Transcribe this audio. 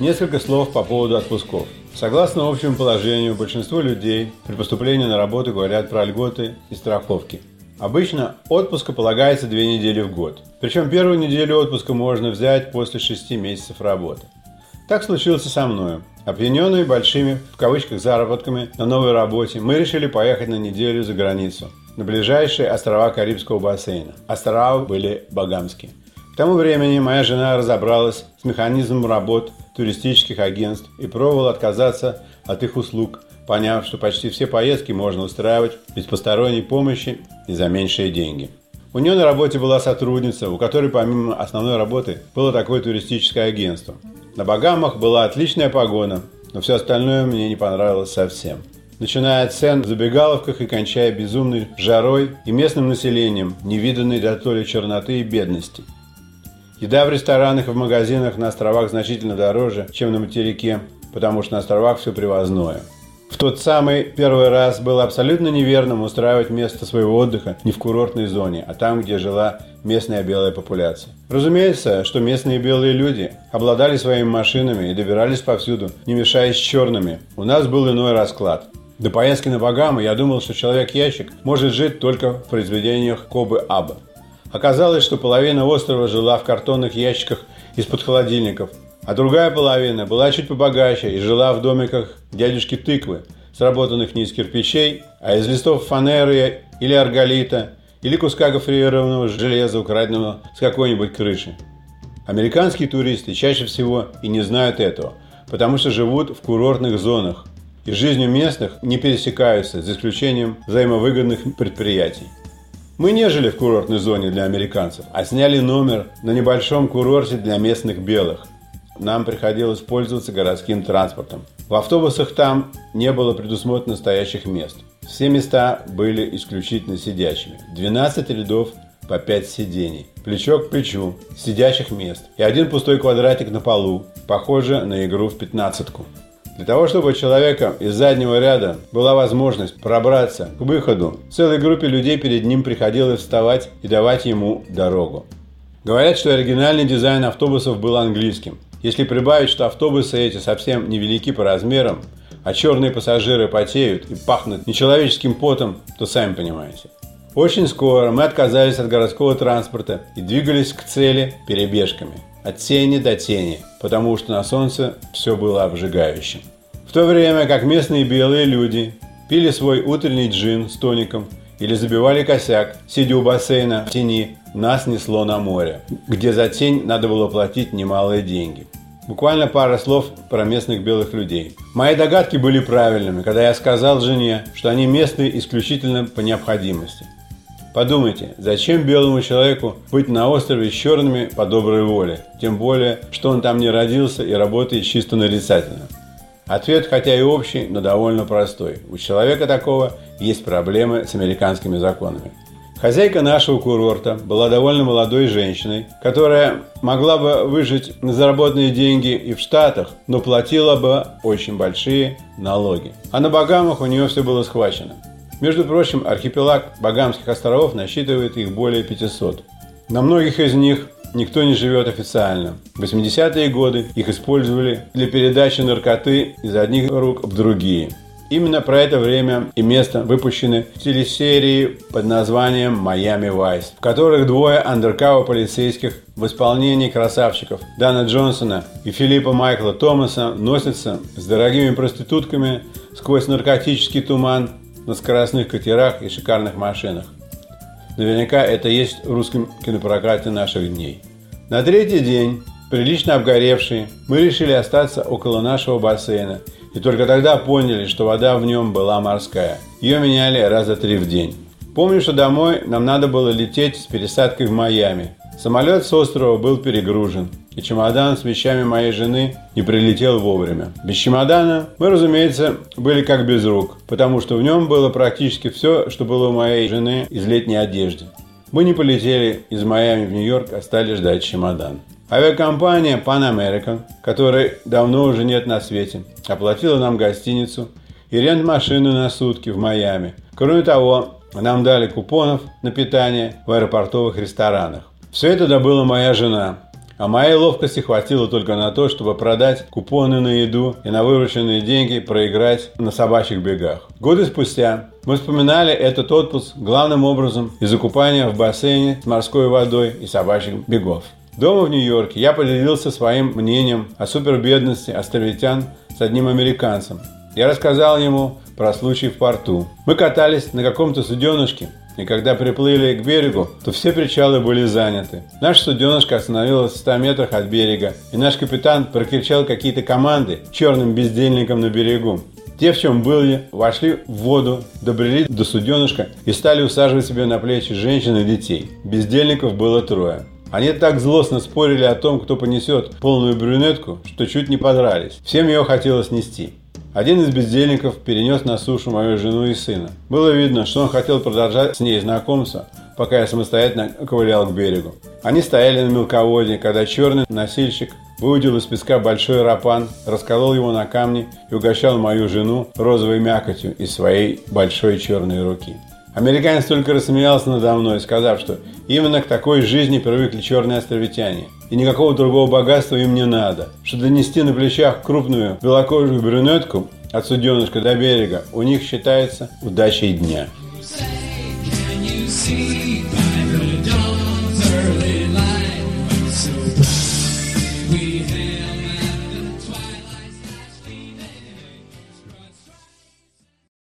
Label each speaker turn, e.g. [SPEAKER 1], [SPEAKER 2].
[SPEAKER 1] Несколько слов по поводу отпусков. Согласно общему положению, большинство людей при поступлении на работу говорят про льготы и страховки. Обычно отпуска полагается две недели в год. Причем первую неделю отпуска можно взять после шести месяцев работы. Так случилось и со мной. Опьяненные большими, в кавычках, заработками на новой работе, мы решили поехать на неделю за границу, на ближайшие острова Карибского бассейна. Острова были багамские. К тому времени моя жена разобралась с механизмом работ туристических агентств и пробовала отказаться от их услуг, поняв, что почти все поездки можно устраивать без посторонней помощи и за меньшие деньги. У нее на работе была сотрудница, у которой помимо основной работы было такое туристическое агентство. На Багамах была отличная погода, но все остальное мне не понравилось совсем. Начиная от цен в забегаловках и кончая безумной жарой и местным населением, невиданной до то ли черноты и бедности – Еда в ресторанах и в магазинах на островах значительно дороже, чем на материке, потому что на островах все привозное. Тот самый первый раз было абсолютно неверным устраивать место своего отдыха не в курортной зоне, а там, где жила местная белая популяция. Разумеется, что местные белые люди обладали своими машинами и добирались повсюду, не мешаясь черными. У нас был иной расклад. До поездки на Багамы я думал, что человек-ящик может жить только в произведениях Кобы Аба. Оказалось, что половина острова жила в картонных ящиках из-под холодильников, а другая половина была чуть побогаче и жила в домиках дядюшки тыквы, сработанных не из кирпичей, а из листов фанеры или арголита, или куска гофрированного железа, украденного с какой-нибудь крыши. Американские туристы чаще всего и не знают этого, потому что живут в курортных зонах и жизнью местных не пересекаются, за исключением взаимовыгодных предприятий. Мы не жили в курортной зоне для американцев, а сняли номер на небольшом курорте для местных белых. Нам приходилось пользоваться городским транспортом. В автобусах там не было предусмотрено стоящих мест. Все места были исключительно сидячими. 12 рядов по 5 сидений. Плечо к плечу, сидящих мест. И один пустой квадратик на полу, похоже на игру в пятнадцатку. Для того, чтобы у человека из заднего ряда была возможность пробраться к выходу, целой группе людей перед ним приходилось вставать и давать ему дорогу. Говорят, что оригинальный дизайн автобусов был английским. Если прибавить, что автобусы эти совсем невелики по размерам, а черные пассажиры потеют и пахнут нечеловеческим потом, то сами понимаете. Очень скоро мы отказались от городского транспорта и двигались к цели перебежками – от тени до тени, потому что на солнце все было обжигающим. В то время как местные белые люди пили свой утренний джин с тоником или забивали косяк, сидя у бассейна в тени, нас несло на море, где за тень надо было платить немалые деньги. Буквально пара слов про местных белых людей. Мои догадки были правильными, когда я сказал жене, что они местные исключительно по необходимости. Подумайте, зачем белому человеку быть на острове с черными по доброй воле? Тем более, что он там не родился и работает чисто нарицательно. Ответ хотя и общий, но довольно простой. У человека такого есть проблемы с американскими законами. Хозяйка нашего курорта была довольно молодой женщиной, которая могла бы выжить на заработанные деньги и в Штатах, но платила бы очень большие налоги. А на Багамах у нее все было схвачено. Между прочим, архипелаг Багамских островов насчитывает их более 500. На многих из них никто не живет официально. В 80-е годы их использовали для передачи наркоты из одних рук в другие. Именно про это время и место выпущены телесерии под названием «Майами Вайс», в которых двое андеркава полицейских в исполнении красавчиков Дана Джонсона и Филиппа Майкла Томаса носятся с дорогими проститутками сквозь наркотический туман на скоростных катерах и шикарных машинах. Наверняка это есть в русском кинопрокате наших дней. На третий день, прилично обгоревшие, мы решили остаться около нашего бассейна и только тогда поняли, что вода в нем была морская. Ее меняли раза три в день. Помню, что домой нам надо было лететь с пересадкой в Майами. Самолет с острова был перегружен и чемодан с вещами моей жены не прилетел вовремя. Без чемодана мы, разумеется, были как без рук, потому что в нем было практически все, что было у моей жены из летней одежды. Мы не полетели из Майами в Нью-Йорк, а стали ждать чемодан. Авиакомпания Pan American, которой давно уже нет на свете, оплатила нам гостиницу и рент-машины на сутки в Майами. Кроме того, нам дали купонов на питание в аэропортовых ресторанах. Все это добыла моя жена, а моей ловкости хватило только на то, чтобы продать купоны на еду и на вырученные деньги проиграть на собачьих бегах. Годы спустя мы вспоминали этот отпуск главным образом из-за купания в бассейне с морской водой и собачьих бегов. Дома в Нью-Йорке я поделился своим мнением о супербедности островитян с одним американцем. Я рассказал ему про случай в порту. Мы катались на каком-то суденышке, и когда приплыли к берегу, то все причалы были заняты. Наша суденышка остановилась в 100 метрах от берега, и наш капитан прокричал какие-то команды черным бездельникам на берегу. Те, в чем были, вошли в воду, добрели до суденышка и стали усаживать себе на плечи женщин и детей. Бездельников было трое. Они так злостно спорили о том, кто понесет полную брюнетку, что чуть не подрались. Всем ее хотелось нести. Один из бездельников перенес на сушу мою жену и сына. Было видно, что он хотел продолжать с ней знакомство, пока я самостоятельно ковылял к берегу. Они стояли на мелководье, когда черный носильщик выудил из песка большой рапан, расколол его на камни и угощал мою жену розовой мякотью из своей большой черной руки. Американец только рассмеялся надо мной, сказав, что именно к такой жизни привыкли черные островитяне, и никакого другого богатства им не надо, что донести на плечах крупную белокожую брюнетку от суденышка до берега у них считается удачей дня.
[SPEAKER 2] Say,